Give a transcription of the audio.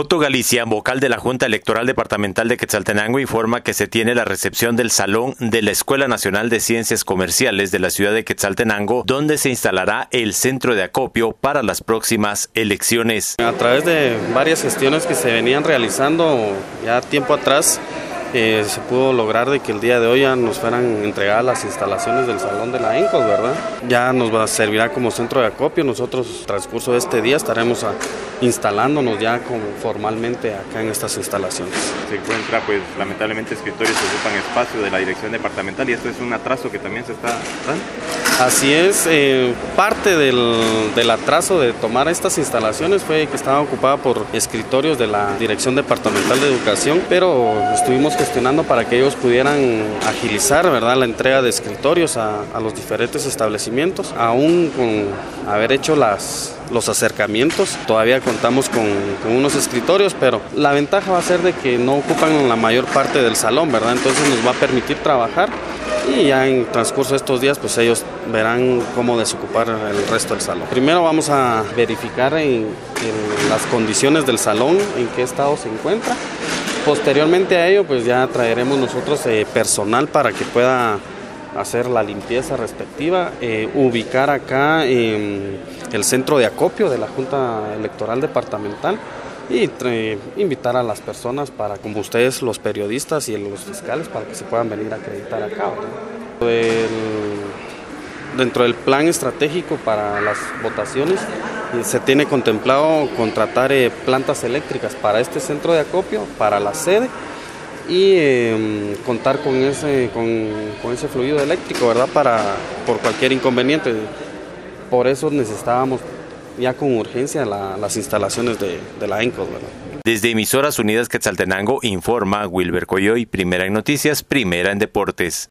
Otto Galicia, vocal de la Junta Electoral Departamental de Quetzaltenango, informa que se tiene la recepción del Salón de la Escuela Nacional de Ciencias Comerciales de la ciudad de Quetzaltenango, donde se instalará el centro de acopio para las próximas elecciones. A través de varias gestiones que se venían realizando ya tiempo atrás, eh, se pudo lograr de que el día de hoy ya nos fueran entregadas las instalaciones del Salón de la ENCOS, ¿verdad? Ya nos servirá como centro de acopio. Nosotros, transcurso de este día, estaremos a, instalándonos ya formalmente acá en estas instalaciones. Se encuentra, pues, lamentablemente escritorios que ocupan espacio de la dirección departamental y esto es un atraso que también se está dando. Así es, eh, parte del, del, atraso de tomar estas instalaciones fue que estaba ocupada por escritorios de la Dirección Departamental de Educación, pero estuvimos gestionando para que ellos pudieran agilizar ¿verdad? la entrega de escritorios a, los diferentes establecimientos, aún con haber hecho las, los acercamientos. Todavía contamos con, con, unos escritorios, pero la ventaja va a ser de que no ocupan la mayor parte del salón, ¿verdad? Entonces nos va a permitir trabajar y ya en transcurso de estos días pues ellos verán cómo desocupar el resto del salón. Primero vamos a verificar en, las condiciones del salón, en qué estado se encuentra. Posteriormente a ello pues ya traeremos nosotros eh, personal para que pueda hacer la limpieza respectiva, eh, ubicar acá eh, el centro de acopio de la Junta Electoral Departamental y eh, invitar a las personas para, como ustedes, los periodistas y los fiscales, para que se puedan venir a acreditar acá. Dentro del plan estratégico para las votaciones se tiene contemplado contratar eh, plantas eléctricas para este centro de acopio, para la sede y eh, contar con ese, con, con, ese fluido eléctrico, ¿verdad? Para, por cualquier inconveniente. Por eso necesitábamos ya con urgencia la, las instalaciones de, la ENCOS. Desde Emisoras Unidas Quetzaltenango informa Wilber Coyoy, primera en noticias, primera en deportes.